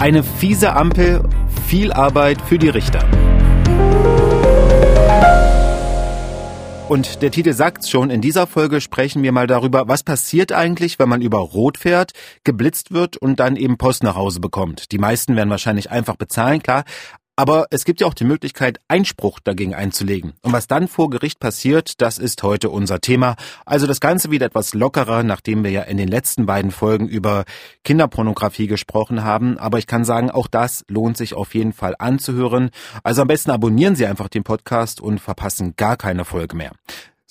Eine fiese Ampel, viel Arbeit für die Richter. Und der Titel sagt's schon, in dieser Folge sprechen wir mal darüber, was passiert eigentlich, wenn man über Rot fährt, geblitzt wird und dann eben Post nach Hause bekommt. Die meisten werden wahrscheinlich einfach bezahlen, klar, aber es gibt ja auch die Möglichkeit, Einspruch dagegen einzulegen. Und was dann vor Gericht passiert, das ist heute unser Thema. Also das Ganze wieder etwas lockerer, nachdem wir ja in den letzten beiden Folgen über Kinderpornografie gesprochen haben. Aber ich kann sagen, auch das lohnt sich auf jeden Fall anzuhören. Also am besten abonnieren Sie einfach den Podcast und verpassen gar keine Folge mehr.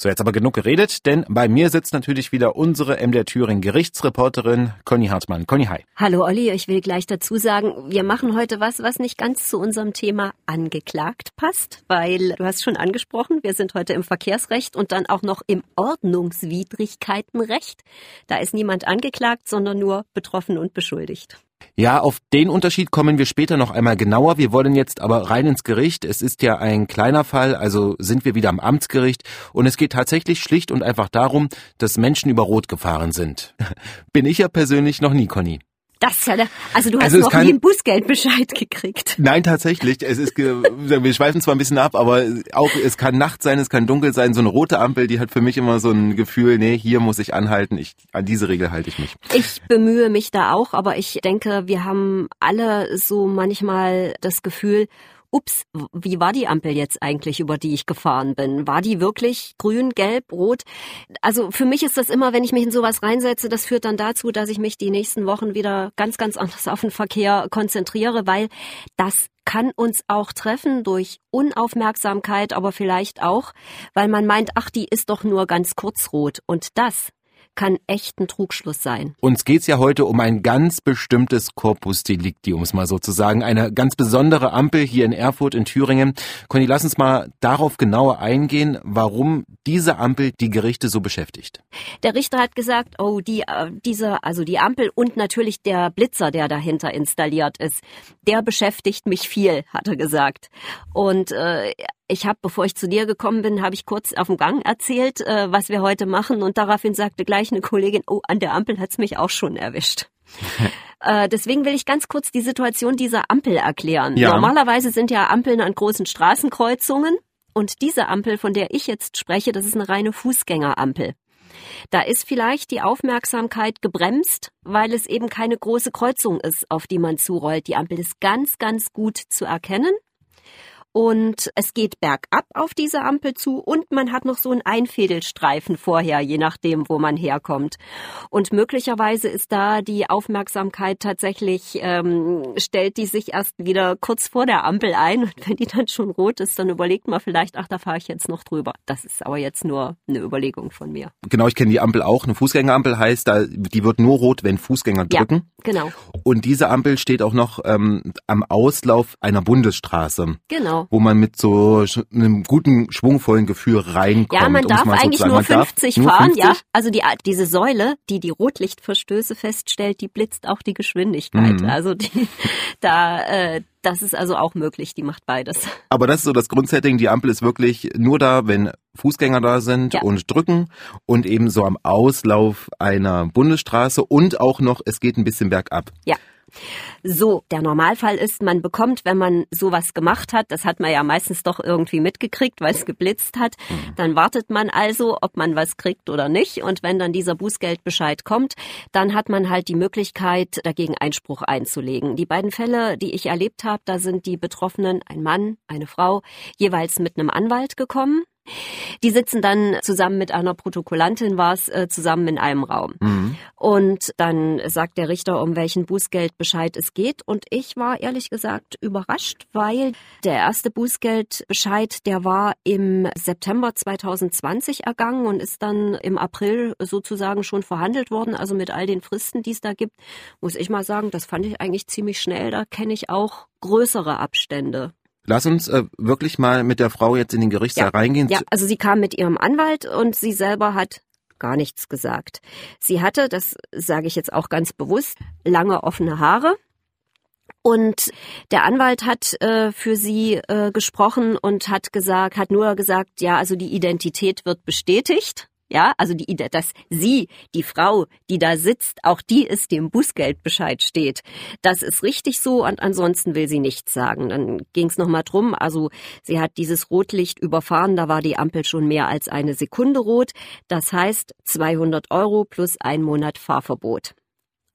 So, jetzt aber genug geredet, denn bei mir sitzt natürlich wieder unsere MDR Thüringen Gerichtsreporterin Conny Hartmann. Conny, hi. Hallo Olli, ich will gleich dazu sagen, wir machen heute was, was nicht ganz zu unserem Thema angeklagt passt, weil du hast schon angesprochen, wir sind heute im Verkehrsrecht und dann auch noch im Ordnungswidrigkeitenrecht. Da ist niemand angeklagt, sondern nur betroffen und beschuldigt. Ja, auf den Unterschied kommen wir später noch einmal genauer. Wir wollen jetzt aber rein ins Gericht. Es ist ja ein kleiner Fall, also sind wir wieder am Amtsgericht und es geht tatsächlich schlicht und einfach darum, dass Menschen über Rot gefahren sind. Bin ich ja persönlich noch nie, Conny. Das ist ja, der, also du hast also noch kann, nie einen Bußgeldbescheid gekriegt. Nein, tatsächlich. Es ist, wir schweifen zwar ein bisschen ab, aber auch es kann Nacht sein, es kann dunkel sein. So eine rote Ampel, die hat für mich immer so ein Gefühl, nee, hier muss ich anhalten. Ich, an diese Regel halte ich mich. Ich bemühe mich da auch, aber ich denke, wir haben alle so manchmal das Gefühl, ups, wie war die Ampel jetzt eigentlich, über die ich gefahren bin? War die wirklich grün, gelb, rot? Also für mich ist das immer, wenn ich mich in sowas reinsetze, das führt dann dazu, dass ich mich die nächsten Wochen wieder ganz, ganz anders auf den Verkehr konzentriere, weil das kann uns auch treffen durch Unaufmerksamkeit, aber vielleicht auch, weil man meint, ach, die ist doch nur ganz kurz rot. Und das kann echt ein Trugschluss sein. Uns geht's ja heute um ein ganz bestimmtes Corpus Delicti, um es mal so zu sagen. Eine ganz besondere Ampel hier in Erfurt in Thüringen. Conny, lass uns mal darauf genauer eingehen, warum diese Ampel die Gerichte so beschäftigt. Der Richter hat gesagt, oh, die, äh, diese, also die Ampel und natürlich der Blitzer, der dahinter installiert ist, der beschäftigt mich viel, hat er gesagt. Und äh, ich habe, bevor ich zu dir gekommen bin, habe ich kurz auf dem Gang erzählt, äh, was wir heute machen und daraufhin sagte gleich eine Kollegin, oh, an der Ampel hat's mich auch schon erwischt. äh, deswegen will ich ganz kurz die Situation dieser Ampel erklären. Ja. Normalerweise sind ja Ampeln an großen Straßenkreuzungen und diese Ampel, von der ich jetzt spreche, das ist eine reine Fußgängerampel. Da ist vielleicht die Aufmerksamkeit gebremst, weil es eben keine große Kreuzung ist, auf die man zurollt. Die Ampel ist ganz, ganz gut zu erkennen und es geht bergab auf diese Ampel zu und man hat noch so einen Einfädelstreifen vorher, je nachdem, wo man herkommt. Und möglicherweise ist da die Aufmerksamkeit tatsächlich, ähm, stellt die sich erst wieder kurz vor der Ampel ein und wenn die dann schon rot ist, dann überlegt man vielleicht, ach, da fahre ich jetzt noch drüber. Das ist aber jetzt nur eine Überlegung von mir. Genau, ich kenne die Ampel auch. Eine Fußgängerampel heißt, da, die wird nur rot, wenn Fußgänger drücken. Ja, genau. Und diese Ampel steht auch noch ähm, am Auslauf einer Bundesstraße. Genau. Wo man mit so einem guten, schwungvollen Gefühl reinkommt. Ja, man darf eigentlich nur 50 fahren, nur 50? ja. Also die, diese Säule, die die Rotlichtverstöße feststellt, die blitzt auch die Geschwindigkeit. Mhm. Also die, da, äh, das ist also auch möglich, die macht beides. Aber das ist so das Grundsetting, die Ampel ist wirklich nur da, wenn Fußgänger da sind ja. und drücken und eben so am Auslauf einer Bundesstraße und auch noch, es geht ein bisschen bergab. Ja. So, der Normalfall ist, man bekommt, wenn man sowas gemacht hat, das hat man ja meistens doch irgendwie mitgekriegt, weil es geblitzt hat, mhm. dann wartet man also, ob man was kriegt oder nicht. Und wenn dann dieser Bußgeldbescheid kommt, dann hat man halt die Möglichkeit, dagegen Einspruch einzulegen. Die beiden Fälle, die ich erlebt habe, da sind die Betroffenen, ein Mann, eine Frau, jeweils mit einem Anwalt gekommen. Die sitzen dann zusammen mit einer Protokollantin, war es, äh, zusammen in einem Raum. Mhm. Und dann sagt der Richter, um welchen Bußgeldbescheid es geht. Und ich war ehrlich gesagt überrascht, weil der erste Bußgeldbescheid, der war im September 2020 ergangen und ist dann im April sozusagen schon verhandelt worden. Also mit all den Fristen, die es da gibt, muss ich mal sagen, das fand ich eigentlich ziemlich schnell. Da kenne ich auch größere Abstände. Lass uns äh, wirklich mal mit der Frau jetzt in den Gerichtssaal ja. reingehen. Ja, also sie kam mit ihrem Anwalt und sie selber hat gar nichts gesagt. Sie hatte, das sage ich jetzt auch ganz bewusst, lange offene Haare. Und der Anwalt hat äh, für sie äh, gesprochen und hat gesagt, hat nur gesagt, ja, also die Identität wird bestätigt. Ja, also die, dass sie, die Frau, die da sitzt, auch die ist dem Bußgeldbescheid steht. Das ist richtig so und ansonsten will sie nichts sagen. Dann ging es nochmal drum, also sie hat dieses Rotlicht überfahren, da war die Ampel schon mehr als eine Sekunde rot. Das heißt 200 Euro plus ein Monat Fahrverbot.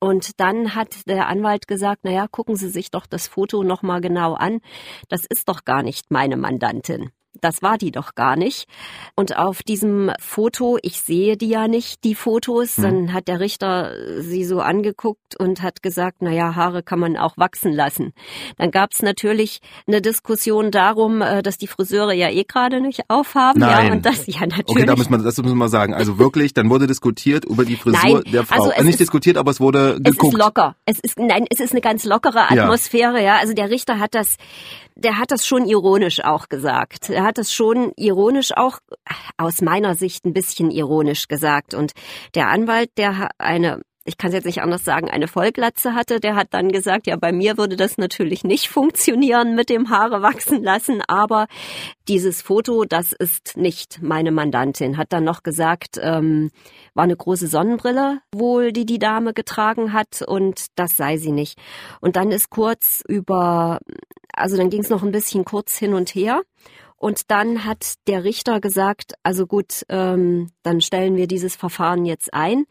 Und dann hat der Anwalt gesagt, na ja, gucken Sie sich doch das Foto nochmal genau an. Das ist doch gar nicht meine Mandantin. Das war die doch gar nicht. Und auf diesem Foto, ich sehe die ja nicht, die Fotos, hm. dann hat der Richter sie so angeguckt und hat gesagt, na ja, Haare kann man auch wachsen lassen. Dann gab es natürlich eine Diskussion darum, äh, dass die Friseure ja eh gerade nicht aufhaben. Nein. Ja, und das, ja, natürlich. Okay, da muss man, das müssen wir sagen. Also wirklich, dann wurde diskutiert über die Frisur nein, der Frau. Also nicht ist, diskutiert, aber es wurde geguckt. Es ist locker. Es ist, nein, es ist eine ganz lockere Atmosphäre, ja. ja. Also der Richter hat das, der hat das schon ironisch auch gesagt. Er hat das schon ironisch auch aus meiner Sicht ein bisschen ironisch gesagt. Und der Anwalt, der eine ich kann es jetzt nicht anders sagen, eine Vollglatze hatte, der hat dann gesagt, ja, bei mir würde das natürlich nicht funktionieren mit dem Haare wachsen lassen, aber dieses Foto, das ist nicht meine Mandantin. Hat dann noch gesagt, ähm, war eine große Sonnenbrille wohl, die die Dame getragen hat und das sei sie nicht. Und dann ist kurz über, also dann ging es noch ein bisschen kurz hin und her und dann hat der Richter gesagt, also gut, ähm, dann stellen wir dieses Verfahren jetzt ein.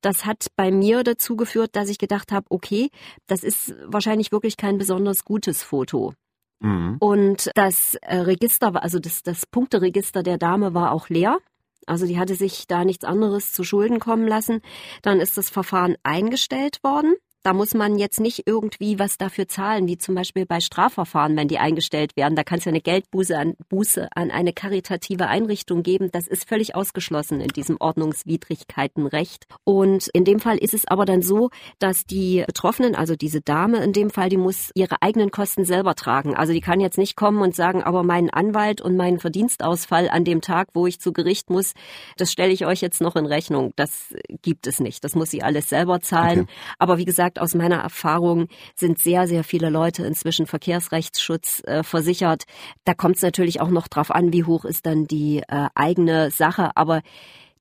Das hat bei mir dazu geführt, dass ich gedacht habe, okay, das ist wahrscheinlich wirklich kein besonders gutes Foto. Mhm. Und das äh, Register, also das, das Punkteregister der Dame war auch leer. Also die hatte sich da nichts anderes zu Schulden kommen lassen. Dann ist das Verfahren eingestellt worden. Da muss man jetzt nicht irgendwie was dafür zahlen, wie zum Beispiel bei Strafverfahren, wenn die eingestellt werden. Da kann es ja eine Geldbuße an, Buße an eine karitative Einrichtung geben. Das ist völlig ausgeschlossen in diesem Ordnungswidrigkeitenrecht. Und in dem Fall ist es aber dann so, dass die Betroffenen, also diese Dame in dem Fall, die muss ihre eigenen Kosten selber tragen. Also die kann jetzt nicht kommen und sagen, aber meinen Anwalt und meinen Verdienstausfall an dem Tag, wo ich zu Gericht muss, das stelle ich euch jetzt noch in Rechnung. Das gibt es nicht. Das muss sie alles selber zahlen. Okay. Aber wie gesagt, gesagt, aus meiner Erfahrung sind sehr, sehr viele Leute inzwischen Verkehrsrechtsschutz äh, versichert. Da kommt es natürlich auch noch drauf an, wie hoch ist dann die äh, eigene Sache. Aber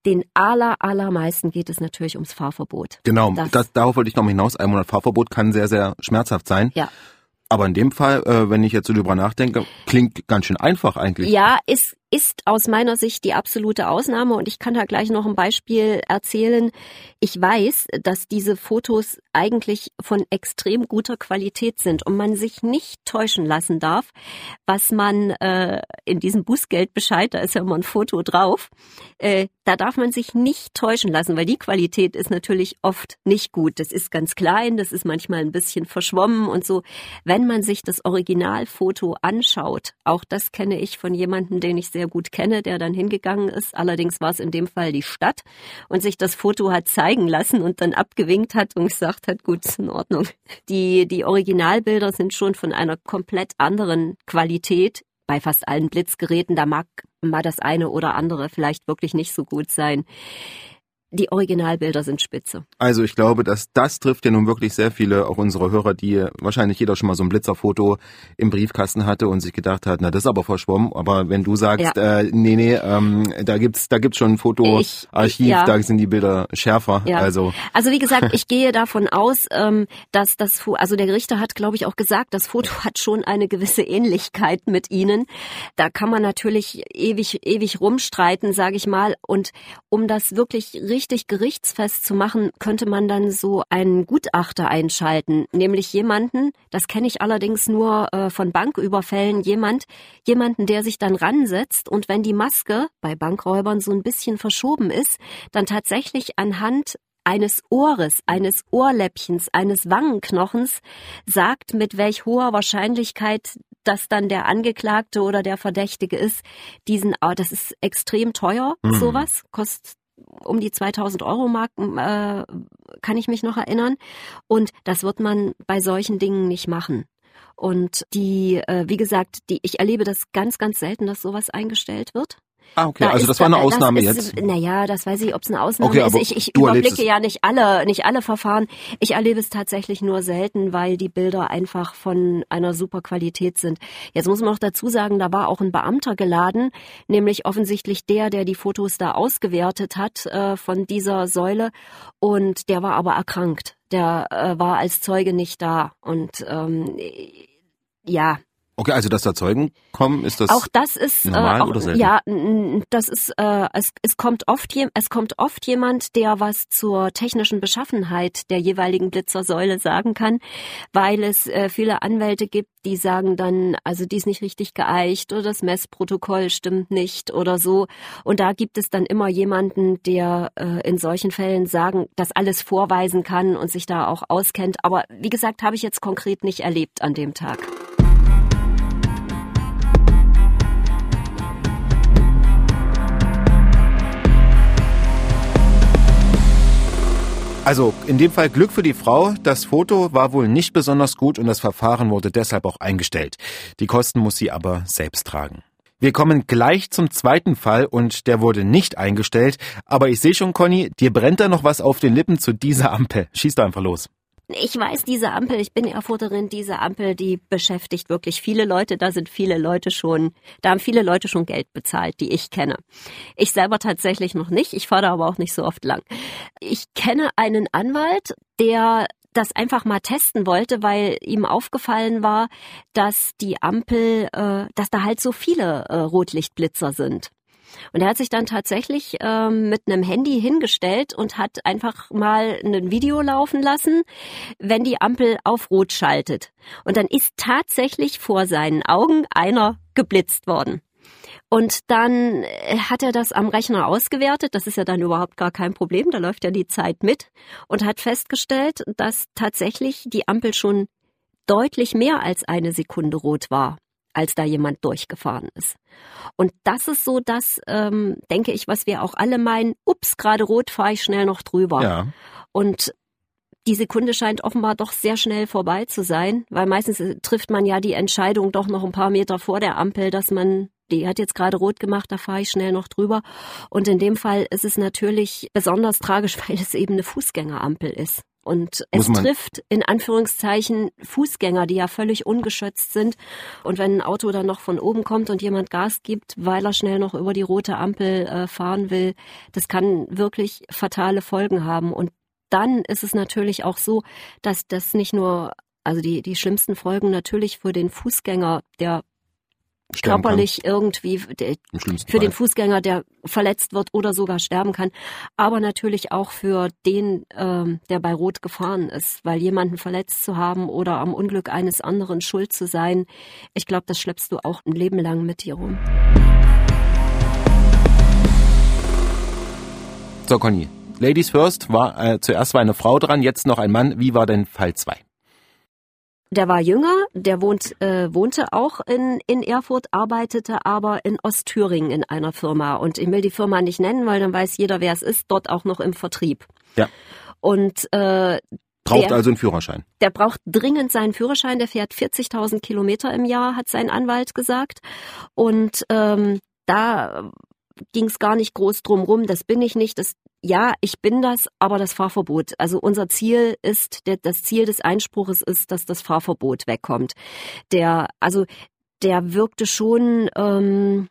den aller, allermeisten geht es natürlich ums Fahrverbot. Genau, das, das, darauf wollte ich noch hinaus. Ein Monat Fahrverbot kann sehr, sehr schmerzhaft sein. Ja. Aber in dem Fall, äh, wenn ich jetzt so drüber nachdenke, klingt ganz schön einfach eigentlich. Ja, ist, ist aus meiner Sicht die absolute Ausnahme und ich kann da gleich noch ein Beispiel erzählen. Ich weiß, dass diese Fotos eigentlich von extrem guter Qualität sind und man sich nicht täuschen lassen darf, was man äh, in diesem Bußgeldbescheid, da ist ja immer ein Foto drauf, äh, da darf man sich nicht täuschen lassen, weil die Qualität ist natürlich oft nicht gut. Das ist ganz klein, das ist manchmal ein bisschen verschwommen und so. Wenn man sich das Originalfoto anschaut, auch das kenne ich von jemandem, den ich sehr sehr gut kenne, der dann hingegangen ist. Allerdings war es in dem Fall die Stadt und sich das Foto hat zeigen lassen und dann abgewinkt hat und gesagt hat, gut, ist in Ordnung. Die, die Originalbilder sind schon von einer komplett anderen Qualität. Bei fast allen Blitzgeräten, da mag mal das eine oder andere vielleicht wirklich nicht so gut sein die Originalbilder sind spitze. Also ich glaube, dass das trifft ja nun wirklich sehr viele, auch unsere Hörer, die wahrscheinlich jeder schon mal so ein Blitzerfoto im Briefkasten hatte und sich gedacht hat, na das ist aber verschwommen. Aber wenn du sagst, ja. äh, nee, nee, ähm, da gibt's da gibt's schon ein Fotoarchiv, ja. da sind die Bilder schärfer. Ja. Also also wie gesagt, ich gehe davon aus, ähm, dass das also der Richter hat, glaube ich, auch gesagt, das Foto hat schon eine gewisse Ähnlichkeit mit ihnen. Da kann man natürlich ewig ewig rumstreiten, sage ich mal. Und um das wirklich richtig richtig gerichtsfest zu machen, könnte man dann so einen Gutachter einschalten, nämlich jemanden, das kenne ich allerdings nur äh, von Banküberfällen, jemand, jemanden, der sich dann ransetzt und wenn die Maske bei Bankräubern so ein bisschen verschoben ist, dann tatsächlich anhand eines Ohres, eines Ohrläppchens, eines Wangenknochens sagt, mit welch hoher Wahrscheinlichkeit das dann der Angeklagte oder der Verdächtige ist, diesen, oh, das ist extrem teuer, mhm. sowas, kostet um die 2000 Euro Mark, äh, kann ich mich noch erinnern. Und das wird man bei solchen Dingen nicht machen. Und die, äh, wie gesagt, die, ich erlebe das ganz, ganz selten, dass sowas eingestellt wird. Ah, okay, da also das war eine Ausnahme das jetzt. naja, das weiß ich, ob es eine Ausnahme okay, ist. Ich, ich überblicke ja nicht alle, nicht alle Verfahren. Ich erlebe es tatsächlich nur selten, weil die Bilder einfach von einer super Qualität sind. Jetzt muss man noch dazu sagen, da war auch ein Beamter geladen, nämlich offensichtlich der, der die Fotos da ausgewertet hat äh, von dieser Säule. Und der war aber erkrankt. Der äh, war als Zeuge nicht da. Und ähm, ja, Okay, also dass da Zeugen kommen, ist das auch das ist normal äh, auch, oder selten? Ja, das ist äh, es, es kommt oft es kommt oft jemand, der was zur technischen Beschaffenheit der jeweiligen Blitzersäule sagen kann, weil es äh, viele Anwälte gibt, die sagen dann, also die ist nicht richtig geeicht oder das Messprotokoll stimmt nicht oder so. Und da gibt es dann immer jemanden, der äh, in solchen Fällen sagen, das alles vorweisen kann und sich da auch auskennt. Aber wie gesagt, habe ich jetzt konkret nicht erlebt an dem Tag. Also in dem Fall Glück für die Frau. Das Foto war wohl nicht besonders gut und das Verfahren wurde deshalb auch eingestellt. Die Kosten muss sie aber selbst tragen. Wir kommen gleich zum zweiten Fall und der wurde nicht eingestellt. Aber ich sehe schon, Conny, dir brennt da noch was auf den Lippen zu dieser Ampel. Schieß da einfach los. Ich weiß, diese Ampel, ich bin Erfurterin, diese Ampel, die beschäftigt wirklich viele Leute. Da sind viele Leute schon, da haben viele Leute schon Geld bezahlt, die ich kenne. Ich selber tatsächlich noch nicht. Ich fahre aber auch nicht so oft lang. Ich kenne einen Anwalt, der das einfach mal testen wollte, weil ihm aufgefallen war, dass die Ampel, äh, dass da halt so viele äh, Rotlichtblitzer sind. Und er hat sich dann tatsächlich ähm, mit einem Handy hingestellt und hat einfach mal ein Video laufen lassen, wenn die Ampel auf Rot schaltet. Und dann ist tatsächlich vor seinen Augen einer geblitzt worden. Und dann äh, hat er das am Rechner ausgewertet. Das ist ja dann überhaupt gar kein Problem. Da läuft ja die Zeit mit und hat festgestellt, dass tatsächlich die Ampel schon deutlich mehr als eine Sekunde rot war als da jemand durchgefahren ist. Und das ist so das, ähm, denke ich, was wir auch alle meinen, ups, gerade rot, fahre ich schnell noch drüber. Ja. Und die Sekunde scheint offenbar doch sehr schnell vorbei zu sein, weil meistens äh, trifft man ja die Entscheidung doch noch ein paar Meter vor der Ampel, dass man, die hat jetzt gerade rot gemacht, da fahre ich schnell noch drüber. Und in dem Fall ist es natürlich besonders tragisch, weil es eben eine Fußgängerampel ist. Und es trifft in Anführungszeichen Fußgänger, die ja völlig ungeschützt sind. Und wenn ein Auto dann noch von oben kommt und jemand Gas gibt, weil er schnell noch über die rote Ampel äh, fahren will, das kann wirklich fatale Folgen haben. Und dann ist es natürlich auch so, dass das nicht nur also die, die schlimmsten Folgen natürlich für den Fußgänger, der körperlich kann. irgendwie für Fall. den Fußgänger, der verletzt wird oder sogar sterben kann, aber natürlich auch für den, ähm, der bei Rot gefahren ist, weil jemanden verletzt zu haben oder am Unglück eines anderen schuld zu sein, ich glaube, das schleppst du auch ein Leben lang mit dir rum. So, Conny. Ladies first war äh, zuerst war eine Frau dran, jetzt noch ein Mann. Wie war denn Fall 2? Der war jünger, der wohnt, äh, wohnte auch in, in Erfurt, arbeitete aber in Ostthüringen in einer Firma. Und ich will die Firma nicht nennen, weil dann weiß jeder, wer es ist, dort auch noch im Vertrieb. Ja. Und äh, Braucht der, also einen Führerschein. Der braucht dringend seinen Führerschein. Der fährt 40.000 Kilometer im Jahr, hat sein Anwalt gesagt. Und ähm, da ging es gar nicht groß drum rum. Das bin ich nicht. Das ja, ich bin das, aber das Fahrverbot. Also unser Ziel ist, der, das Ziel des Einspruches ist, dass das Fahrverbot wegkommt. Der, also der wirkte schon, ähm,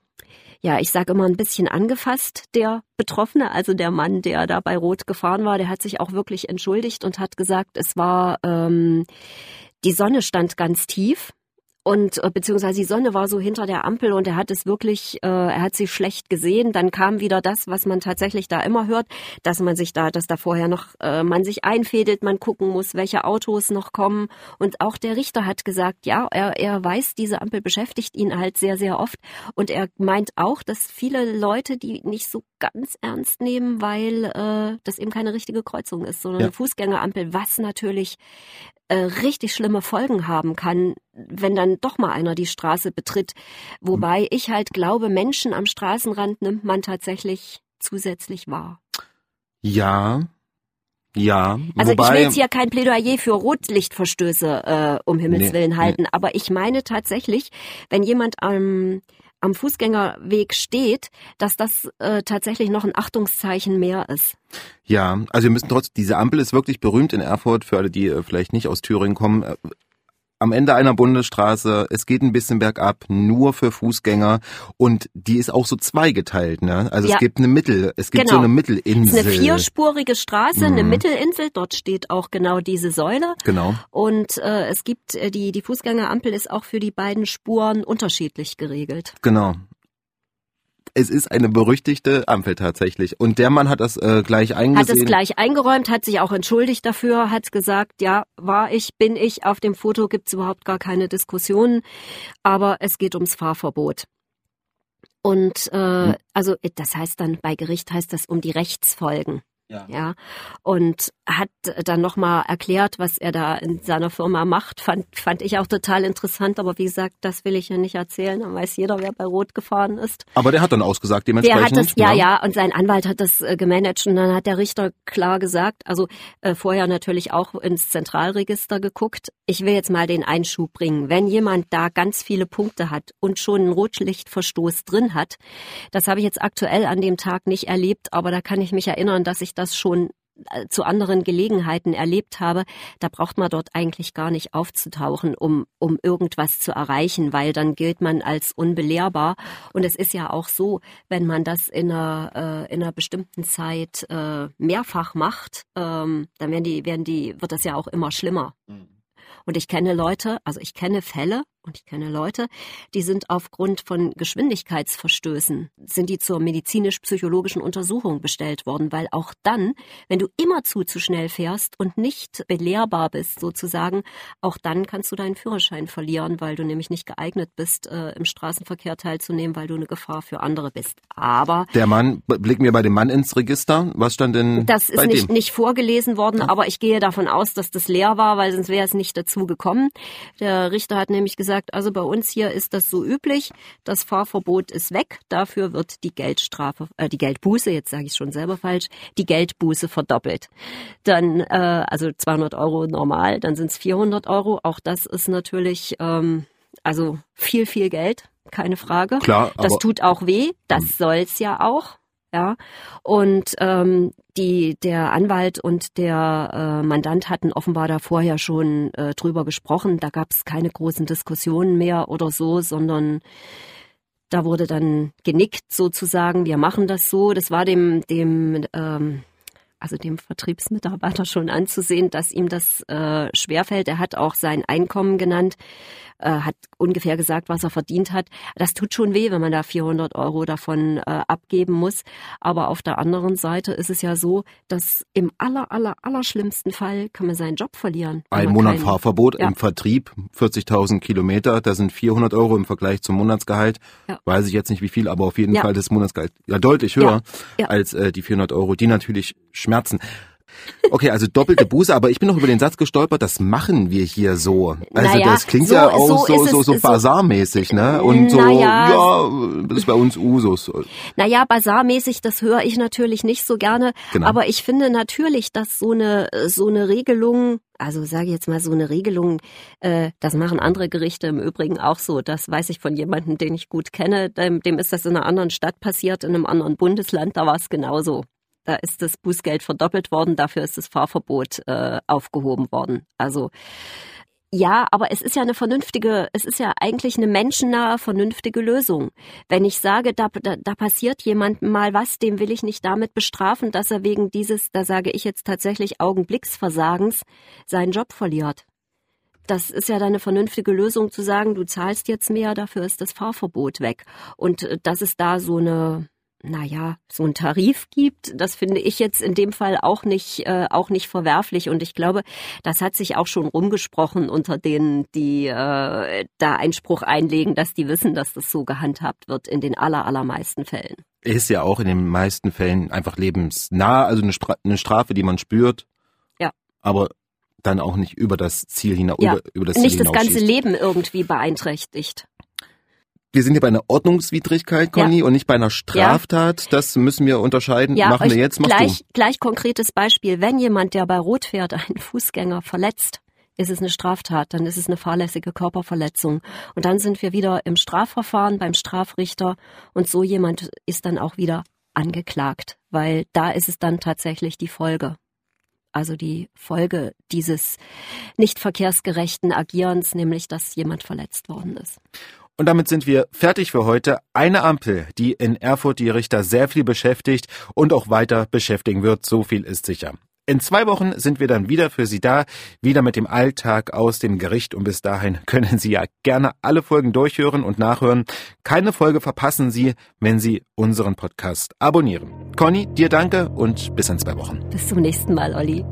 ja, ich sage immer ein bisschen angefasst, der Betroffene, also der Mann, der da bei Rot gefahren war, der hat sich auch wirklich entschuldigt und hat gesagt, es war ähm, die Sonne stand ganz tief und äh, beziehungsweise die Sonne war so hinter der Ampel und er hat es wirklich, äh, er hat sie schlecht gesehen. Dann kam wieder das, was man tatsächlich da immer hört, dass man sich da, dass da vorher noch äh, man sich einfädelt, man gucken muss, welche Autos noch kommen. Und auch der Richter hat gesagt, ja, er, er weiß, diese Ampel beschäftigt ihn halt sehr, sehr oft. Und er meint auch, dass viele Leute die nicht so ganz ernst nehmen, weil äh, das eben keine richtige Kreuzung ist, sondern ja. eine Fußgängerampel, was natürlich äh, richtig schlimme Folgen haben kann, wenn dann doch mal einer die Straße betritt. Wobei ich halt glaube, Menschen am Straßenrand nimmt man tatsächlich zusätzlich wahr. Ja, ja, also wobei, ich will jetzt hier kein Plädoyer für Rotlichtverstöße äh, um Himmels nee, Willen halten, nee. aber ich meine tatsächlich, wenn jemand am am Fußgängerweg steht, dass das äh, tatsächlich noch ein Achtungszeichen mehr ist. Ja, also wir müssen trotzdem, diese Ampel ist wirklich berühmt in Erfurt, für alle, die äh, vielleicht nicht aus Thüringen kommen. Am Ende einer Bundesstraße, es geht ein bisschen bergab, nur für Fußgänger und die ist auch so zweigeteilt, ne? Also ja. es gibt eine Mittel, es gibt genau. so eine Mittelinsel. Es ist eine vierspurige Straße, mhm. eine Mittelinsel, dort steht auch genau diese Säule. Genau. Und äh, es gibt äh, die die Fußgängerampel ist auch für die beiden Spuren unterschiedlich geregelt. Genau es ist eine berüchtigte Ampel tatsächlich. Und der Mann hat das äh, gleich eingesehen. Hat es gleich eingeräumt, hat sich auch entschuldigt dafür, hat gesagt, ja, war ich, bin ich, auf dem Foto gibt's überhaupt gar keine Diskussionen, aber es geht ums Fahrverbot. Und äh, hm. also das heißt dann bei Gericht heißt das um die Rechtsfolgen. Ja. ja. Und hat dann nochmal erklärt, was er da in seiner Firma macht. Fand, fand ich auch total interessant. Aber wie gesagt, das will ich ja nicht erzählen. Dann weiß jeder, wer bei Rot gefahren ist. Aber der hat dann ausgesagt, dementsprechend. Der hat das, ja, ja. Und sein Anwalt hat das äh, gemanagt. Und dann hat der Richter klar gesagt, also äh, vorher natürlich auch ins Zentralregister geguckt. Ich will jetzt mal den Einschub bringen. Wenn jemand da ganz viele Punkte hat und schon einen Rotlichtverstoß drin hat, das habe ich jetzt aktuell an dem Tag nicht erlebt, aber da kann ich mich erinnern, dass ich das schon äh, zu anderen Gelegenheiten erlebt habe, da braucht man dort eigentlich gar nicht aufzutauchen, um, um irgendwas zu erreichen, weil dann gilt man als unbelehrbar. Und es ist ja auch so, wenn man das in einer, äh, in einer bestimmten Zeit äh, mehrfach macht, ähm, dann werden die, werden die, wird das ja auch immer schlimmer. Mhm. Und ich kenne Leute, also ich kenne Fälle, und ich kenne Leute, die sind aufgrund von Geschwindigkeitsverstößen, sind die zur medizinisch-psychologischen Untersuchung bestellt worden, weil auch dann, wenn du immerzu zu schnell fährst und nicht belehrbar bist sozusagen, auch dann kannst du deinen Führerschein verlieren, weil du nämlich nicht geeignet bist, äh, im Straßenverkehr teilzunehmen, weil du eine Gefahr für andere bist. Aber der Mann, blicken wir bei dem Mann ins Register, was stand denn Das ist nicht, nicht vorgelesen worden, ja. aber ich gehe davon aus, dass das leer war, weil sonst wäre es nicht dazu gekommen. Der Richter hat nämlich gesagt, gesagt, also bei uns hier ist das so üblich, das Fahrverbot ist weg, dafür wird die Geldstrafe, äh, die Geldbuße, jetzt sage ich schon selber falsch, die Geldbuße verdoppelt. Dann, äh, also 200 Euro normal, dann sind es 400 Euro, auch das ist natürlich, ähm, also viel, viel Geld, keine Frage. Klar, das tut auch weh, das hm. soll's ja auch. Ja, und ähm, die, der Anwalt und der äh, Mandant hatten offenbar da vorher schon äh, drüber gesprochen. Da gab es keine großen Diskussionen mehr oder so, sondern da wurde dann genickt sozusagen, wir machen das so. Das war dem, dem ähm, also dem Vertriebsmitarbeiter schon anzusehen, dass ihm das äh, schwerfällt. Er hat auch sein Einkommen genannt, äh, hat ungefähr gesagt, was er verdient hat. Das tut schon weh, wenn man da 400 Euro davon äh, abgeben muss. Aber auf der anderen Seite ist es ja so, dass im aller, aller, aller schlimmsten Fall kann man seinen Job verlieren. Ein Monat keinen, Fahrverbot ja. im Vertrieb, 40.000 Kilometer, da sind 400 Euro im Vergleich zum Monatsgehalt. Ja. Weiß ich jetzt nicht wie viel, aber auf jeden ja. Fall das Monatsgehalt ja deutlich höher als äh, die 400 Euro, die natürlich Schmerzen. Okay, also doppelte Buße, aber ich bin noch über den Satz gestolpert, das machen wir hier so. Also naja, das klingt so, ja auch so, so, so, so basarmäßig, ne? Und so, naja, ja, das ist bei uns Usus. Naja, basarmäßig, das höre ich natürlich nicht so gerne. Genau. Aber ich finde natürlich, dass so eine, so eine Regelung also sage ich jetzt mal so eine Regelung, äh, das machen andere Gerichte im Übrigen auch so. Das weiß ich von jemandem, den ich gut kenne. Dem, dem ist das in einer anderen Stadt passiert, in einem anderen Bundesland, da war es genauso. Da ist das Bußgeld verdoppelt worden, dafür ist das Fahrverbot äh, aufgehoben worden. Also ja, aber es ist ja eine vernünftige, es ist ja eigentlich eine menschennahe, vernünftige Lösung. Wenn ich sage, da, da, da passiert jemandem mal was, dem will ich nicht damit bestrafen, dass er wegen dieses, da sage ich jetzt tatsächlich Augenblicksversagens, seinen Job verliert. Das ist ja dann eine vernünftige Lösung zu sagen, du zahlst jetzt mehr, dafür ist das Fahrverbot weg. Und äh, dass es da so eine, naja, so ein Tarif gibt, das finde ich jetzt in dem Fall auch nicht, äh, auch nicht verwerflich. Und ich glaube, das hat sich auch schon rumgesprochen unter denen, die äh, da Einspruch einlegen, dass die wissen, dass das so gehandhabt wird in den aller, allermeisten Fällen. Ist ja auch in den meisten Fällen einfach lebensnah, also eine, Stra eine Strafe, die man spürt. Ja. Aber dann auch nicht über das Ziel hinaus, ja, über, über das Ziel Nicht das ganze Leben irgendwie beeinträchtigt wir sind hier bei einer Ordnungswidrigkeit, Conny, ja. und nicht bei einer Straftat. Ja. Das müssen wir unterscheiden. Ja, Machen wir jetzt, machst gleich, du. Gleich konkretes Beispiel. Wenn jemand, der bei Rot fährt, einen Fußgänger verletzt, ist es eine Straftat, dann ist es eine fahrlässige Körperverletzung. Und dann sind wir wieder im Strafverfahren beim Strafrichter und so jemand ist dann auch wieder angeklagt, weil da ist es dann tatsächlich die Folge. Also die Folge dieses nicht verkehrsgerechten Agierens, nämlich dass jemand verletzt worden ist. Und damit sind wir fertig für heute. Eine Ampel, die in Erfurt die Richter sehr viel beschäftigt und auch weiter beschäftigen wird, so viel ist sicher. In zwei Wochen sind wir dann wieder für Sie da, wieder mit dem Alltag aus dem Gericht und bis dahin können Sie ja gerne alle Folgen durchhören und nachhören. Keine Folge verpassen Sie, wenn Sie unseren Podcast abonnieren. Conny, dir danke und bis in zwei Wochen. Bis zum nächsten Mal, Olli.